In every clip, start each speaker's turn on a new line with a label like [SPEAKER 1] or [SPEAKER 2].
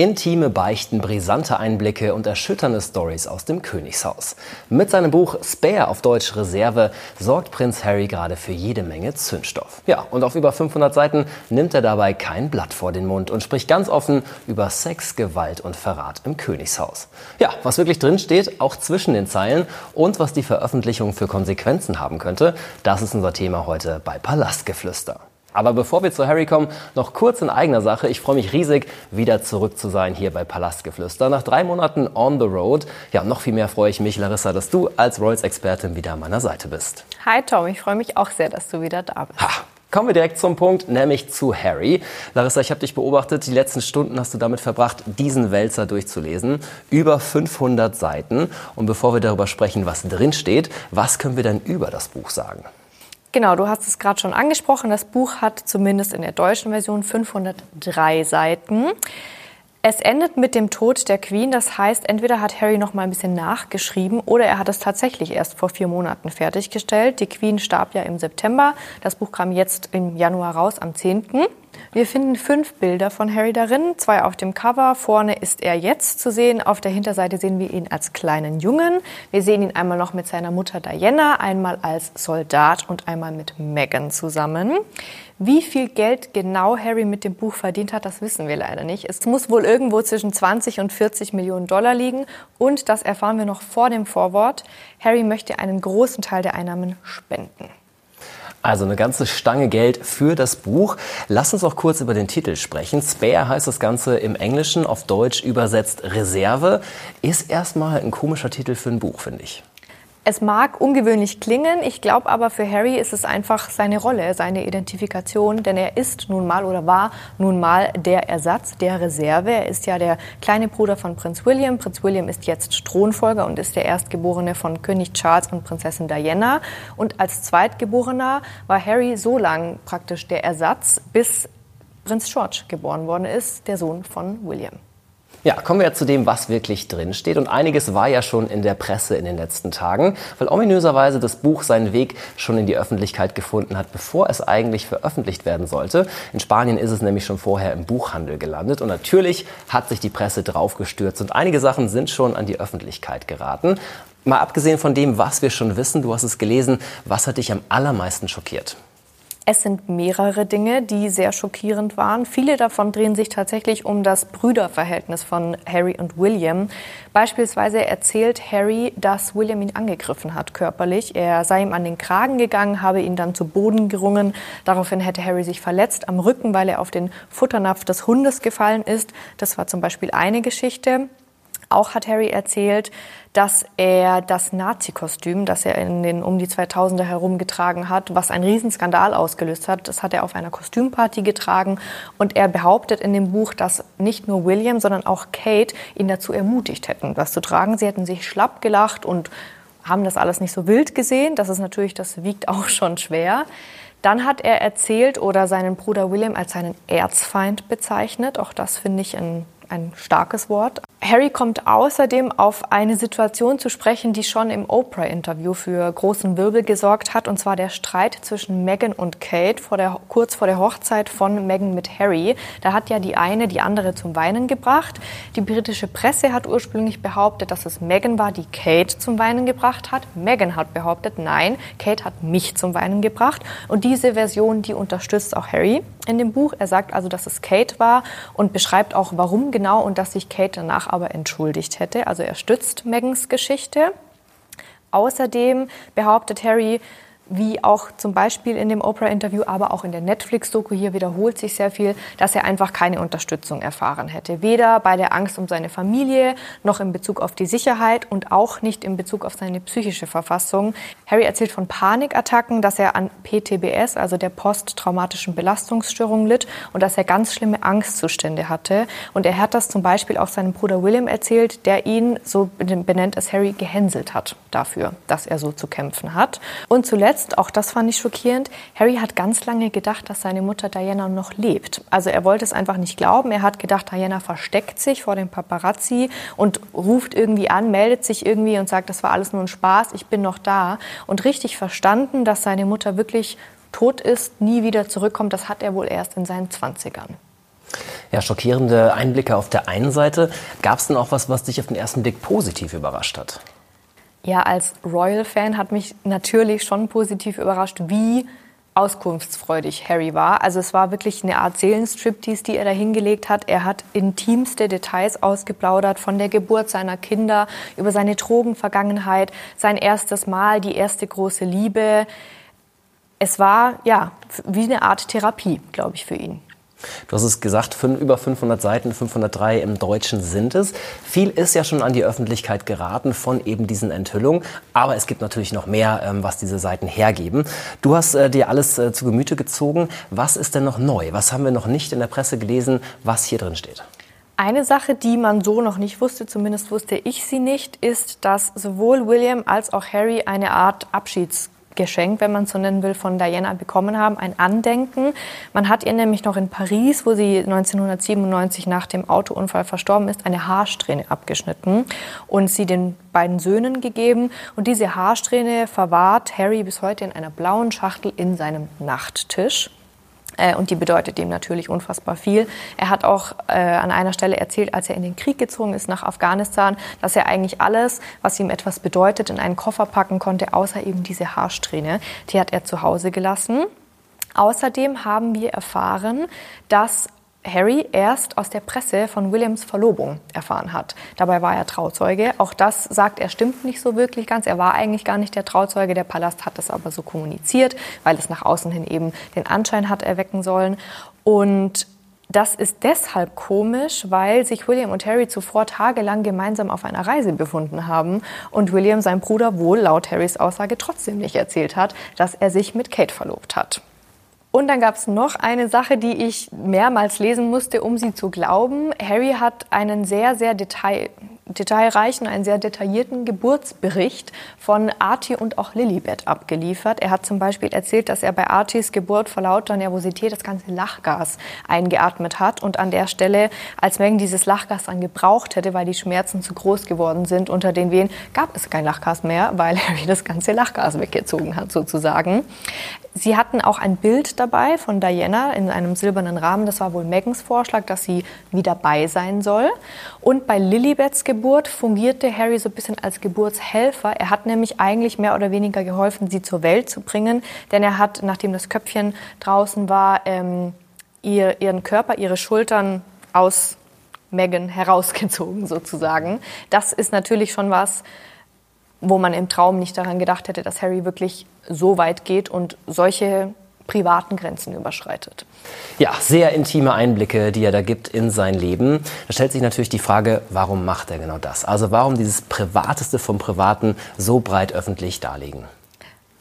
[SPEAKER 1] Intime Beichten, brisante Einblicke und erschütternde Stories aus dem Königshaus. Mit seinem Buch Spare auf Deutsch Reserve sorgt Prinz Harry gerade für jede Menge Zündstoff. Ja, und auf über 500 Seiten nimmt er dabei kein Blatt vor den Mund und spricht ganz offen über Sex, Gewalt und Verrat im Königshaus. Ja, was wirklich drin steht, auch zwischen den Zeilen und was die Veröffentlichung für Konsequenzen haben könnte, das ist unser Thema heute bei Palastgeflüster. Aber bevor wir zu Harry kommen, noch kurz in eigener Sache. Ich freue mich riesig, wieder zurück zu sein hier bei Palastgeflüster. Nach drei Monaten on the road. Ja, noch viel mehr freue ich mich, Larissa, dass du als Royals-Expertin wieder an meiner Seite bist.
[SPEAKER 2] Hi Tom, ich freue mich auch sehr, dass du wieder da bist.
[SPEAKER 1] Ha. Kommen wir direkt zum Punkt, nämlich zu Harry. Larissa, ich habe dich beobachtet. Die letzten Stunden hast du damit verbracht, diesen Wälzer durchzulesen. Über 500 Seiten. Und bevor wir darüber sprechen, was drin steht, was können wir denn über das Buch sagen?
[SPEAKER 2] Genau, du hast es gerade schon angesprochen. Das Buch hat zumindest in der deutschen Version 503 Seiten. Es endet mit dem Tod der Queen. Das heißt, entweder hat Harry noch mal ein bisschen nachgeschrieben oder er hat es tatsächlich erst vor vier Monaten fertiggestellt. Die Queen starb ja im September. Das Buch kam jetzt im Januar raus, am 10. Wir finden fünf Bilder von Harry darin, zwei auf dem Cover. Vorne ist er jetzt zu sehen. Auf der Hinterseite sehen wir ihn als kleinen Jungen. Wir sehen ihn einmal noch mit seiner Mutter Diana, einmal als Soldat und einmal mit Meghan zusammen. Wie viel Geld genau Harry mit dem Buch verdient hat, das wissen wir leider nicht. Es muss wohl irgendwo zwischen 20 und 40 Millionen Dollar liegen. Und das erfahren wir noch vor dem Vorwort. Harry möchte einen großen Teil der Einnahmen spenden.
[SPEAKER 1] Also eine ganze Stange Geld für das Buch. Lass uns auch kurz über den Titel sprechen. Spare heißt das Ganze im Englischen, auf Deutsch übersetzt Reserve. Ist erstmal ein komischer Titel für ein Buch, finde ich.
[SPEAKER 2] Es mag ungewöhnlich klingen, ich glaube aber für Harry ist es einfach seine Rolle, seine Identifikation, denn er ist nun mal oder war nun mal der Ersatz, der Reserve. Er ist ja der kleine Bruder von Prinz William. Prinz William ist jetzt Thronfolger und ist der Erstgeborene von König Charles und Prinzessin Diana. Und als Zweitgeborener war Harry so lang praktisch der Ersatz, bis Prinz George geboren worden ist, der Sohn von William.
[SPEAKER 1] Ja, kommen wir zu dem, was wirklich drin steht. Und einiges war ja schon in der Presse in den letzten Tagen, weil ominöserweise das Buch seinen Weg schon in die Öffentlichkeit gefunden hat, bevor es eigentlich veröffentlicht werden sollte. In Spanien ist es nämlich schon vorher im Buchhandel gelandet. Und natürlich hat sich die Presse draufgestürzt und einige Sachen sind schon an die Öffentlichkeit geraten. Mal abgesehen von dem, was wir schon wissen, du hast es gelesen, was hat dich am allermeisten schockiert?
[SPEAKER 2] Es sind mehrere Dinge, die sehr schockierend waren. Viele davon drehen sich tatsächlich um das Brüderverhältnis von Harry und William. Beispielsweise erzählt Harry, dass William ihn angegriffen hat körperlich. Er sei ihm an den Kragen gegangen, habe ihn dann zu Boden gerungen. Daraufhin hätte Harry sich verletzt am Rücken, weil er auf den Futternapf des Hundes gefallen ist. Das war zum Beispiel eine Geschichte. Auch hat Harry erzählt, dass er das Nazi-Kostüm, das er in den um die 2000er herumgetragen hat, was einen Riesenskandal ausgelöst hat, das hat er auf einer Kostümparty getragen. Und er behauptet in dem Buch, dass nicht nur William, sondern auch Kate ihn dazu ermutigt hätten, das zu tragen. Sie hätten sich schlapp gelacht und haben das alles nicht so wild gesehen. Das ist natürlich, das wiegt auch schon schwer. Dann hat er erzählt oder seinen Bruder William als seinen Erzfeind bezeichnet. Auch das finde ich ein, ein starkes Wort. Harry kommt außerdem auf eine Situation zu sprechen, die schon im Oprah-Interview für großen Wirbel gesorgt hat, und zwar der Streit zwischen Meghan und Kate vor der, kurz vor der Hochzeit von Meghan mit Harry. Da hat ja die eine die andere zum Weinen gebracht. Die britische Presse hat ursprünglich behauptet, dass es Meghan war, die Kate zum Weinen gebracht hat. Meghan hat behauptet, nein, Kate hat mich zum Weinen gebracht. Und diese Version, die unterstützt auch Harry in dem Buch. Er sagt also, dass es Kate war und beschreibt auch, warum genau und dass sich Kate danach aber entschuldigt hätte. Also er stützt Megans Geschichte. Außerdem behauptet Harry, wie auch zum Beispiel in dem Oprah-Interview, aber auch in der Netflix-Doku, hier wiederholt sich sehr viel, dass er einfach keine Unterstützung erfahren hätte. Weder bei der Angst um seine Familie, noch in Bezug auf die Sicherheit und auch nicht in Bezug auf seine psychische Verfassung. Harry erzählt von Panikattacken, dass er an PTBS, also der posttraumatischen Belastungsstörung litt und dass er ganz schlimme Angstzustände hatte. Und er hat das zum Beispiel auch seinem Bruder William erzählt, der ihn, so benennt es Harry, gehänselt hat dafür, dass er so zu kämpfen hat. Und zuletzt jetzt, auch das fand ich schockierend, Harry hat ganz lange gedacht, dass seine Mutter Diana noch lebt. Also er wollte es einfach nicht glauben. Er hat gedacht, Diana versteckt sich vor dem Paparazzi und ruft irgendwie an, meldet sich irgendwie und sagt, das war alles nur ein Spaß, ich bin noch da. Und richtig verstanden, dass seine Mutter wirklich tot ist, nie wieder zurückkommt, das hat er wohl erst in seinen Zwanzigern.
[SPEAKER 1] Ja, schockierende Einblicke auf der einen Seite. Gab es denn auch was, was dich auf den ersten Blick positiv überrascht hat?
[SPEAKER 2] Ja, als Royal-Fan hat mich natürlich schon positiv überrascht, wie auskunftsfreudig Harry war. Also es war wirklich eine Art Seelenstriptease, die er da hingelegt hat. Er hat intimste Details ausgeplaudert von der Geburt seiner Kinder, über seine Drogenvergangenheit, sein erstes Mal, die erste große Liebe. Es war ja wie eine Art Therapie, glaube ich, für ihn.
[SPEAKER 1] Du hast es gesagt, über 500 Seiten, 503 im Deutschen sind es. Viel ist ja schon an die Öffentlichkeit geraten von eben diesen Enthüllungen. Aber es gibt natürlich noch mehr, ähm, was diese Seiten hergeben. Du hast äh, dir alles äh, zu Gemüte gezogen. Was ist denn noch neu? Was haben wir noch nicht in der Presse gelesen, was hier drin steht?
[SPEAKER 2] Eine Sache, die man so noch nicht wusste, zumindest wusste ich sie nicht, ist, dass sowohl William als auch Harry eine Art Abschieds Geschenk, wenn man es so nennen will, von Diana bekommen haben, ein Andenken. Man hat ihr nämlich noch in Paris, wo sie 1997 nach dem Autounfall verstorben ist, eine Haarsträhne abgeschnitten und sie den beiden Söhnen gegeben. Und diese Haarsträhne verwahrt Harry bis heute in einer blauen Schachtel in seinem Nachttisch. Äh, und die bedeutet ihm natürlich unfassbar viel. Er hat auch äh, an einer Stelle erzählt, als er in den Krieg gezogen ist nach Afghanistan, dass er eigentlich alles, was ihm etwas bedeutet, in einen Koffer packen konnte, außer eben diese Haarsträhne. Die hat er zu Hause gelassen. Außerdem haben wir erfahren, dass Harry erst aus der Presse von Williams Verlobung erfahren hat. Dabei war er Trauzeuge. Auch das sagt er stimmt nicht so wirklich ganz. Er war eigentlich gar nicht der Trauzeuge. Der Palast hat das aber so kommuniziert, weil es nach außen hin eben den Anschein hat erwecken sollen. Und das ist deshalb komisch, weil sich William und Harry zuvor tagelang gemeinsam auf einer Reise befunden haben und William sein Bruder wohl laut Harrys Aussage trotzdem nicht erzählt hat, dass er sich mit Kate verlobt hat. Und dann gab es noch eine Sache, die ich mehrmals lesen musste, um sie zu glauben. Harry hat einen sehr, sehr detail, detailreichen, einen sehr detaillierten Geburtsbericht von Archie und auch Lilibet abgeliefert. Er hat zum Beispiel erzählt, dass er bei Archies Geburt vor lauter Nervosität das ganze Lachgas eingeatmet hat und an der Stelle, als Megan dieses Lachgas dann gebraucht hätte, weil die Schmerzen zu groß geworden sind unter den Wehen, gab es kein Lachgas mehr, weil Harry das ganze Lachgas weggezogen hat sozusagen. Sie hatten auch ein Bild dabei von Diana in einem silbernen Rahmen. Das war wohl Megans Vorschlag, dass sie wieder bei sein soll. Und bei Lilibets Geburt fungierte Harry so ein bisschen als Geburtshelfer. Er hat nämlich eigentlich mehr oder weniger geholfen, sie zur Welt zu bringen. Denn er hat, nachdem das Köpfchen draußen war, ähm, ihr, ihren Körper, ihre Schultern aus Megan herausgezogen sozusagen. Das ist natürlich schon was, wo man im Traum nicht daran gedacht hätte, dass Harry wirklich so weit geht und solche privaten Grenzen überschreitet.
[SPEAKER 1] Ja, sehr intime Einblicke, die er da gibt in sein Leben. Da stellt sich natürlich die Frage, warum macht er genau das? Also warum dieses Privateste vom Privaten so breit öffentlich darlegen?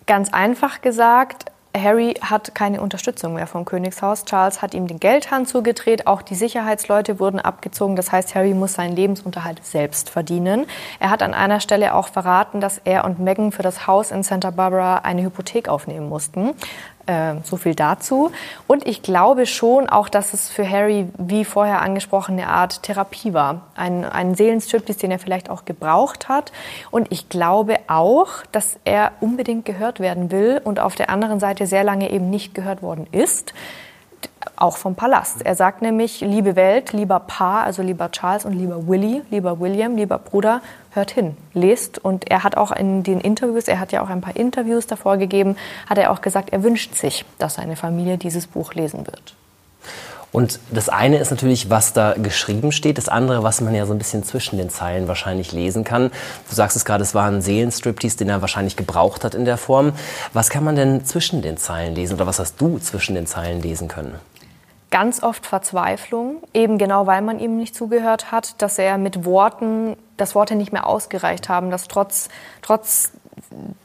[SPEAKER 2] Ganz einfach gesagt, Harry hat keine Unterstützung mehr vom Königshaus. Charles hat ihm den Geldhahn zugedreht. Auch die Sicherheitsleute wurden abgezogen. Das heißt, Harry muss seinen Lebensunterhalt selbst verdienen. Er hat an einer Stelle auch verraten, dass er und Meghan für das Haus in Santa Barbara eine Hypothek aufnehmen mussten. Äh, so viel dazu. Und ich glaube schon auch, dass es für Harry, wie vorher angesprochen, eine Art Therapie war. Ein, ein Seelenstriptease, den er vielleicht auch gebraucht hat. Und ich glaube auch, dass er unbedingt gehört werden will und auf der anderen Seite sehr lange eben nicht gehört worden ist auch vom Palast. Er sagt nämlich, liebe Welt, lieber Paar, also lieber Charles und lieber Willy, lieber William, lieber Bruder, hört hin, lest. Und er hat auch in den Interviews, er hat ja auch ein paar Interviews davor gegeben, hat er auch gesagt, er wünscht sich, dass seine Familie dieses Buch lesen wird.
[SPEAKER 1] Und das eine ist natürlich, was da geschrieben steht, das andere, was man ja so ein bisschen zwischen den Zeilen wahrscheinlich lesen kann. Du sagst es gerade, es war ein Seelenstriptease, den er wahrscheinlich gebraucht hat in der Form. Was kann man denn zwischen den Zeilen lesen oder was hast du zwischen den Zeilen lesen können?
[SPEAKER 2] Ganz oft Verzweiflung, eben genau weil man ihm nicht zugehört hat, dass er mit Worten, dass Worte nicht mehr ausgereicht haben, dass trotz, trotz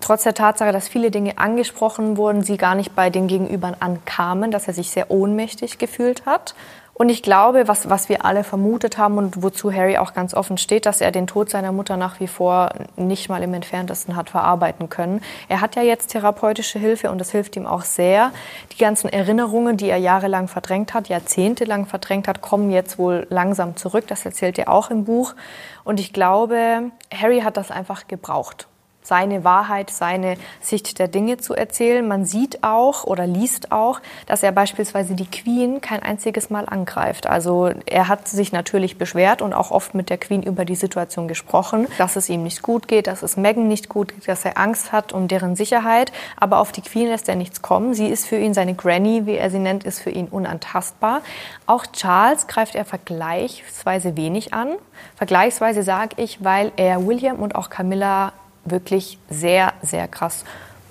[SPEAKER 2] trotz der Tatsache, dass viele Dinge angesprochen wurden, sie gar nicht bei den Gegenübern ankamen, dass er sich sehr ohnmächtig gefühlt hat. Und ich glaube, was, was wir alle vermutet haben und wozu Harry auch ganz offen steht, dass er den Tod seiner Mutter nach wie vor nicht mal im entferntesten hat verarbeiten können. Er hat ja jetzt therapeutische Hilfe und das hilft ihm auch sehr. Die ganzen Erinnerungen, die er jahrelang verdrängt hat, jahrzehntelang verdrängt hat, kommen jetzt wohl langsam zurück. Das erzählt er auch im Buch. Und ich glaube, Harry hat das einfach gebraucht seine Wahrheit, seine Sicht der Dinge zu erzählen. Man sieht auch oder liest auch, dass er beispielsweise die Queen kein einziges Mal angreift. Also er hat sich natürlich beschwert und auch oft mit der Queen über die Situation gesprochen, dass es ihm nicht gut geht, dass es Meghan nicht gut geht, dass er Angst hat um deren Sicherheit. Aber auf die Queen lässt er nichts kommen. Sie ist für ihn, seine Granny, wie er sie nennt, ist für ihn unantastbar. Auch Charles greift er vergleichsweise wenig an. Vergleichsweise sage ich, weil er William und auch Camilla wirklich sehr, sehr krass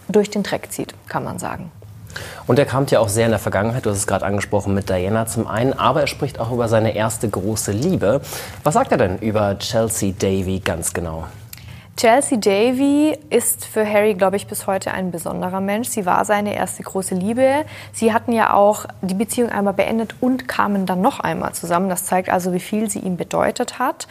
[SPEAKER 2] durch den Dreck zieht, kann man sagen.
[SPEAKER 1] Und er kam ja auch sehr in der Vergangenheit, du hast es gerade angesprochen, mit Diana zum einen, aber er spricht auch über seine erste große Liebe. Was sagt er denn über Chelsea Davy ganz genau?
[SPEAKER 2] Chelsea Davy ist für Harry, glaube ich, bis heute ein besonderer Mensch. Sie war seine erste große Liebe. Sie hatten ja auch die Beziehung einmal beendet und kamen dann noch einmal zusammen. Das zeigt also, wie viel sie ihm bedeutet hat.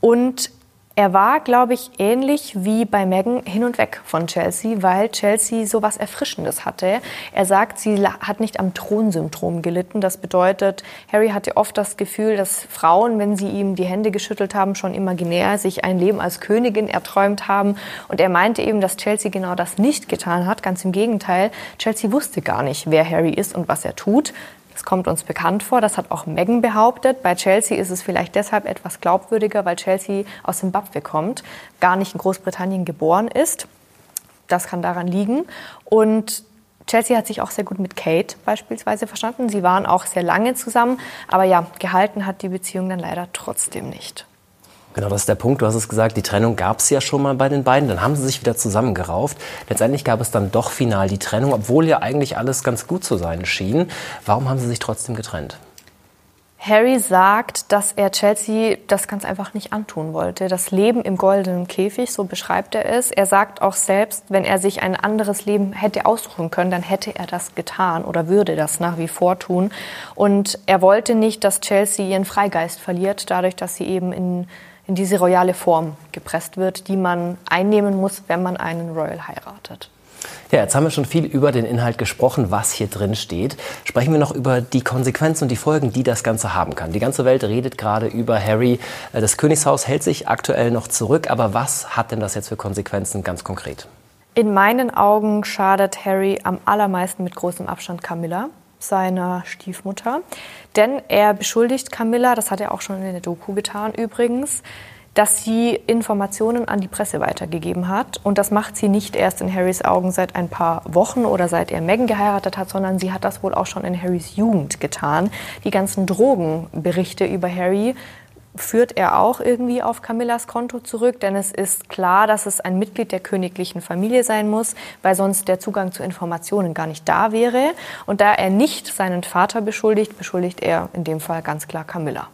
[SPEAKER 2] Und er war, glaube ich, ähnlich wie bei Meghan hin und weg von Chelsea, weil Chelsea so was Erfrischendes hatte. Er sagt, sie hat nicht am Thronsyndrom gelitten. Das bedeutet, Harry hatte oft das Gefühl, dass Frauen, wenn sie ihm die Hände geschüttelt haben, schon imaginär sich ein Leben als Königin erträumt haben. Und er meinte eben, dass Chelsea genau das nicht getan hat. Ganz im Gegenteil. Chelsea wusste gar nicht, wer Harry ist und was er tut. Das kommt uns bekannt vor. Das hat auch Meghan behauptet. Bei Chelsea ist es vielleicht deshalb etwas glaubwürdiger, weil Chelsea aus Zimbabwe kommt, gar nicht in Großbritannien geboren ist. Das kann daran liegen. Und Chelsea hat sich auch sehr gut mit Kate beispielsweise verstanden. Sie waren auch sehr lange zusammen. Aber ja, gehalten hat die Beziehung dann leider trotzdem nicht.
[SPEAKER 1] Genau, das ist der Punkt. Du hast es gesagt, die Trennung gab es ja schon mal bei den beiden. Dann haben sie sich wieder zusammengerauft. Letztendlich gab es dann doch final die Trennung, obwohl ja eigentlich alles ganz gut zu sein schien. Warum haben sie sich trotzdem getrennt?
[SPEAKER 2] Harry sagt, dass er Chelsea das ganz einfach nicht antun wollte. Das Leben im goldenen Käfig, so beschreibt er es. Er sagt auch selbst, wenn er sich ein anderes Leben hätte aussuchen können, dann hätte er das getan oder würde das nach wie vor tun. Und er wollte nicht, dass Chelsea ihren Freigeist verliert, dadurch, dass sie eben in in diese royale Form gepresst wird, die man einnehmen muss, wenn man einen Royal heiratet.
[SPEAKER 1] Ja, jetzt haben wir schon viel über den Inhalt gesprochen, was hier drin steht. Sprechen wir noch über die Konsequenzen und die Folgen, die das Ganze haben kann. Die ganze Welt redet gerade über Harry. Äh, das Königshaus hält sich aktuell noch zurück. Aber was hat denn das jetzt für Konsequenzen ganz konkret?
[SPEAKER 2] In meinen Augen schadet Harry am allermeisten mit großem Abstand Camilla seiner Stiefmutter. Denn er beschuldigt Camilla, das hat er auch schon in der Doku getan übrigens, dass sie Informationen an die Presse weitergegeben hat. Und das macht sie nicht erst in Harrys Augen seit ein paar Wochen oder seit er Meghan geheiratet hat, sondern sie hat das wohl auch schon in Harrys Jugend getan. Die ganzen Drogenberichte über Harry führt er auch irgendwie auf Camillas Konto zurück, denn es ist klar, dass es ein Mitglied der königlichen Familie sein muss, weil sonst der Zugang zu Informationen gar nicht da wäre. Und da er nicht seinen Vater beschuldigt, beschuldigt er in dem Fall ganz klar Camilla.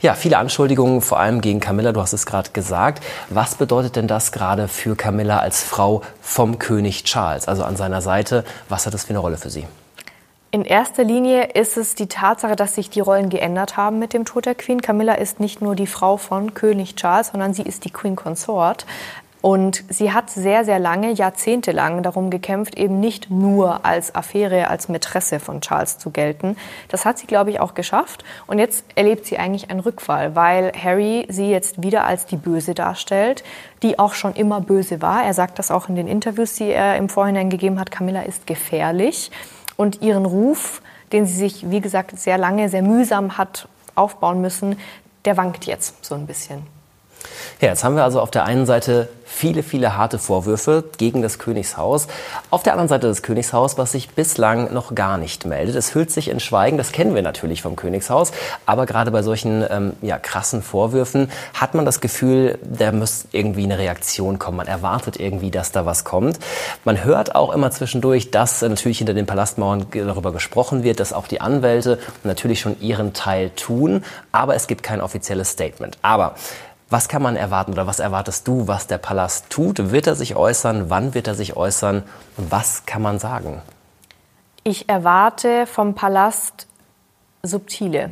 [SPEAKER 1] Ja, viele Anschuldigungen, vor allem gegen Camilla, du hast es gerade gesagt. Was bedeutet denn das gerade für Camilla als Frau vom König Charles, also an seiner Seite? Was hat das für eine Rolle für sie?
[SPEAKER 2] In erster Linie ist es die Tatsache, dass sich die Rollen geändert haben mit dem Tod der Queen. Camilla ist nicht nur die Frau von König Charles, sondern sie ist die Queen Consort. Und sie hat sehr, sehr lange, jahrzehntelang darum gekämpft, eben nicht nur als Affäre, als Mätresse von Charles zu gelten. Das hat sie, glaube ich, auch geschafft. Und jetzt erlebt sie eigentlich einen Rückfall, weil Harry sie jetzt wieder als die Böse darstellt, die auch schon immer böse war. Er sagt das auch in den Interviews, die er im Vorhinein gegeben hat. Camilla ist gefährlich und ihren Ruf, den sie sich, wie gesagt, sehr lange, sehr mühsam hat aufbauen müssen, der wankt jetzt so ein bisschen.
[SPEAKER 1] Ja, jetzt haben wir also auf der einen Seite viele, viele harte Vorwürfe gegen das Königshaus. Auf der anderen Seite das Königshaus, was sich bislang noch gar nicht meldet. Es hüllt sich in Schweigen, das kennen wir natürlich vom Königshaus. Aber gerade bei solchen ähm, ja, krassen Vorwürfen hat man das Gefühl, da muss irgendwie eine Reaktion kommen. Man erwartet irgendwie, dass da was kommt. Man hört auch immer zwischendurch, dass natürlich hinter den Palastmauern darüber gesprochen wird, dass auch die Anwälte natürlich schon ihren Teil tun. Aber es gibt kein offizielles Statement. Aber was kann man erwarten oder was erwartest du, was der Palast tut? Wird er sich äußern? Wann wird er sich äußern? Was kann man sagen?
[SPEAKER 2] Ich erwarte vom Palast subtile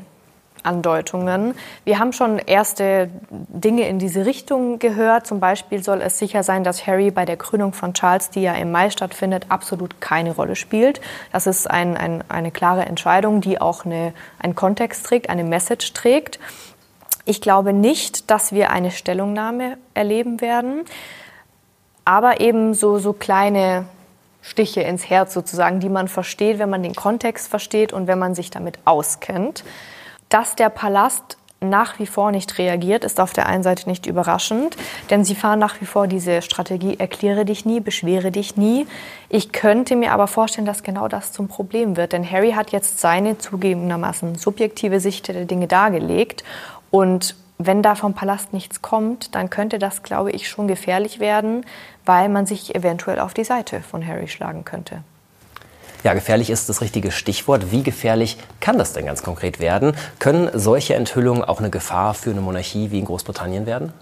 [SPEAKER 2] Andeutungen. Wir haben schon erste Dinge in diese Richtung gehört. Zum Beispiel soll es sicher sein, dass Harry bei der Krönung von Charles, die ja im Mai stattfindet, absolut keine Rolle spielt. Das ist ein, ein, eine klare Entscheidung, die auch eine, einen Kontext trägt, eine Message trägt. Ich glaube nicht, dass wir eine Stellungnahme erleben werden. aber eben so, so kleine Stiche ins Herz sozusagen, die man versteht, wenn man den Kontext versteht und wenn man sich damit auskennt. Dass der Palast nach wie vor nicht reagiert, ist auf der einen Seite nicht überraschend, denn sie fahren nach wie vor diese Strategie, erkläre dich nie, beschwere dich nie. Ich könnte mir aber vorstellen, dass genau das zum Problem wird, denn Harry hat jetzt seine zugegebenermaßen subjektive Sicht der Dinge dargelegt und wenn da vom Palast nichts kommt, dann könnte das, glaube ich, schon gefährlich werden, weil man sich eventuell auf die Seite von Harry schlagen könnte.
[SPEAKER 1] Ja, gefährlich ist das richtige Stichwort. Wie gefährlich kann das denn ganz konkret werden? Können solche Enthüllungen auch eine Gefahr für eine Monarchie wie in Großbritannien werden?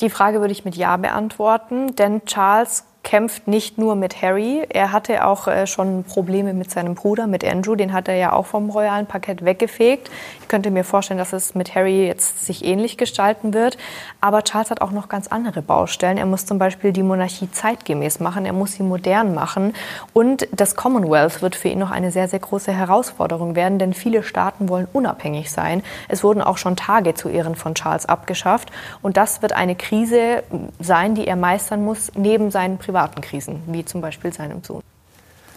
[SPEAKER 2] Die Frage würde ich mit Ja beantworten, denn Charles kämpft nicht nur mit Harry. Er hatte auch äh, schon Probleme mit seinem Bruder, mit Andrew. Den hat er ja auch vom royalen Parkett weggefegt. Ich könnte mir vorstellen, dass es mit Harry jetzt sich ähnlich gestalten wird. Aber Charles hat auch noch ganz andere Baustellen. Er muss zum Beispiel die Monarchie zeitgemäß machen. Er muss sie modern machen. Und das Commonwealth wird für ihn noch eine sehr, sehr große Herausforderung werden, denn viele Staaten wollen unabhängig sein. Es wurden auch schon Tage zu Ehren von Charles abgeschafft. Und das wird eine Krise sein, die er meistern muss, neben seinen privaten privaten Krisen, wie zum Beispiel seinem Sohn.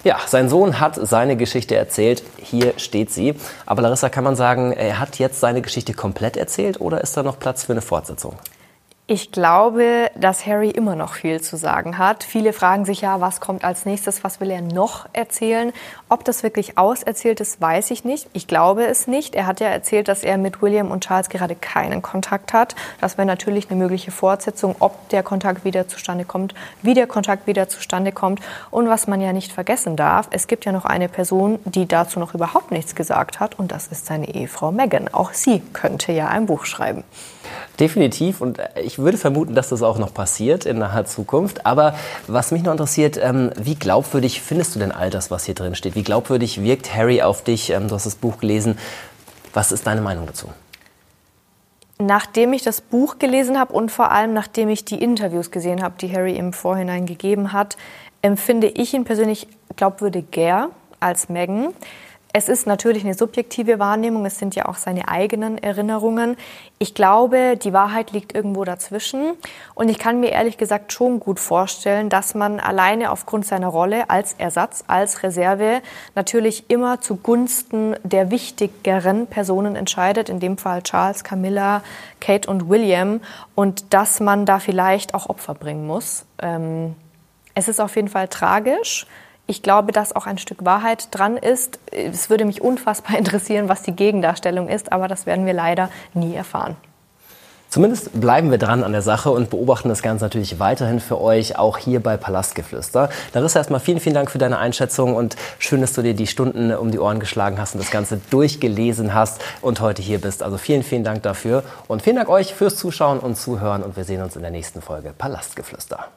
[SPEAKER 1] Ja, sein Sohn hat seine Geschichte erzählt. Hier steht sie. Aber Larissa, kann man sagen, er hat jetzt seine Geschichte komplett erzählt oder ist da noch Platz für eine Fortsetzung?
[SPEAKER 2] Ich glaube, dass Harry immer noch viel zu sagen hat. Viele fragen sich ja, was kommt als nächstes, was will er noch erzählen. Ob das wirklich auserzählt ist, weiß ich nicht. Ich glaube es nicht. Er hat ja erzählt, dass er mit William und Charles gerade keinen Kontakt hat. Das wäre natürlich eine mögliche Fortsetzung, ob der Kontakt wieder zustande kommt, wie der Kontakt wieder zustande kommt. Und was man ja nicht vergessen darf, es gibt ja noch eine Person, die dazu noch überhaupt nichts gesagt hat, und das ist seine Ehefrau Meghan. Auch sie könnte ja ein Buch schreiben.
[SPEAKER 1] Definitiv. Und ich würde vermuten, dass das auch noch passiert in naher Zukunft. Aber was mich noch interessiert, ähm, wie glaubwürdig findest du denn all das, was hier drin steht? Wie glaubwürdig wirkt Harry auf dich? Ähm, du hast das Buch gelesen. Was ist deine Meinung dazu?
[SPEAKER 2] Nachdem ich das Buch gelesen habe und vor allem nachdem ich die Interviews gesehen habe, die Harry im Vorhinein gegeben hat, empfinde ich ihn persönlich glaubwürdiger als Meghan. Es ist natürlich eine subjektive Wahrnehmung, es sind ja auch seine eigenen Erinnerungen. Ich glaube, die Wahrheit liegt irgendwo dazwischen. Und ich kann mir ehrlich gesagt schon gut vorstellen, dass man alleine aufgrund seiner Rolle als Ersatz, als Reserve natürlich immer zugunsten der wichtigeren Personen entscheidet, in dem Fall Charles, Camilla, Kate und William, und dass man da vielleicht auch Opfer bringen muss. Ähm, es ist auf jeden Fall tragisch. Ich glaube, dass auch ein Stück Wahrheit dran ist. Es würde mich unfassbar interessieren, was die Gegendarstellung ist, aber das werden wir leider nie erfahren.
[SPEAKER 1] Zumindest bleiben wir dran an der Sache und beobachten das Ganze natürlich weiterhin für euch, auch hier bei Palastgeflüster. Larissa, erstmal vielen, vielen Dank für deine Einschätzung und schön, dass du dir die Stunden um die Ohren geschlagen hast und das Ganze durchgelesen hast und heute hier bist. Also vielen, vielen Dank dafür und vielen Dank euch fürs Zuschauen und Zuhören und wir sehen uns in der nächsten Folge Palastgeflüster.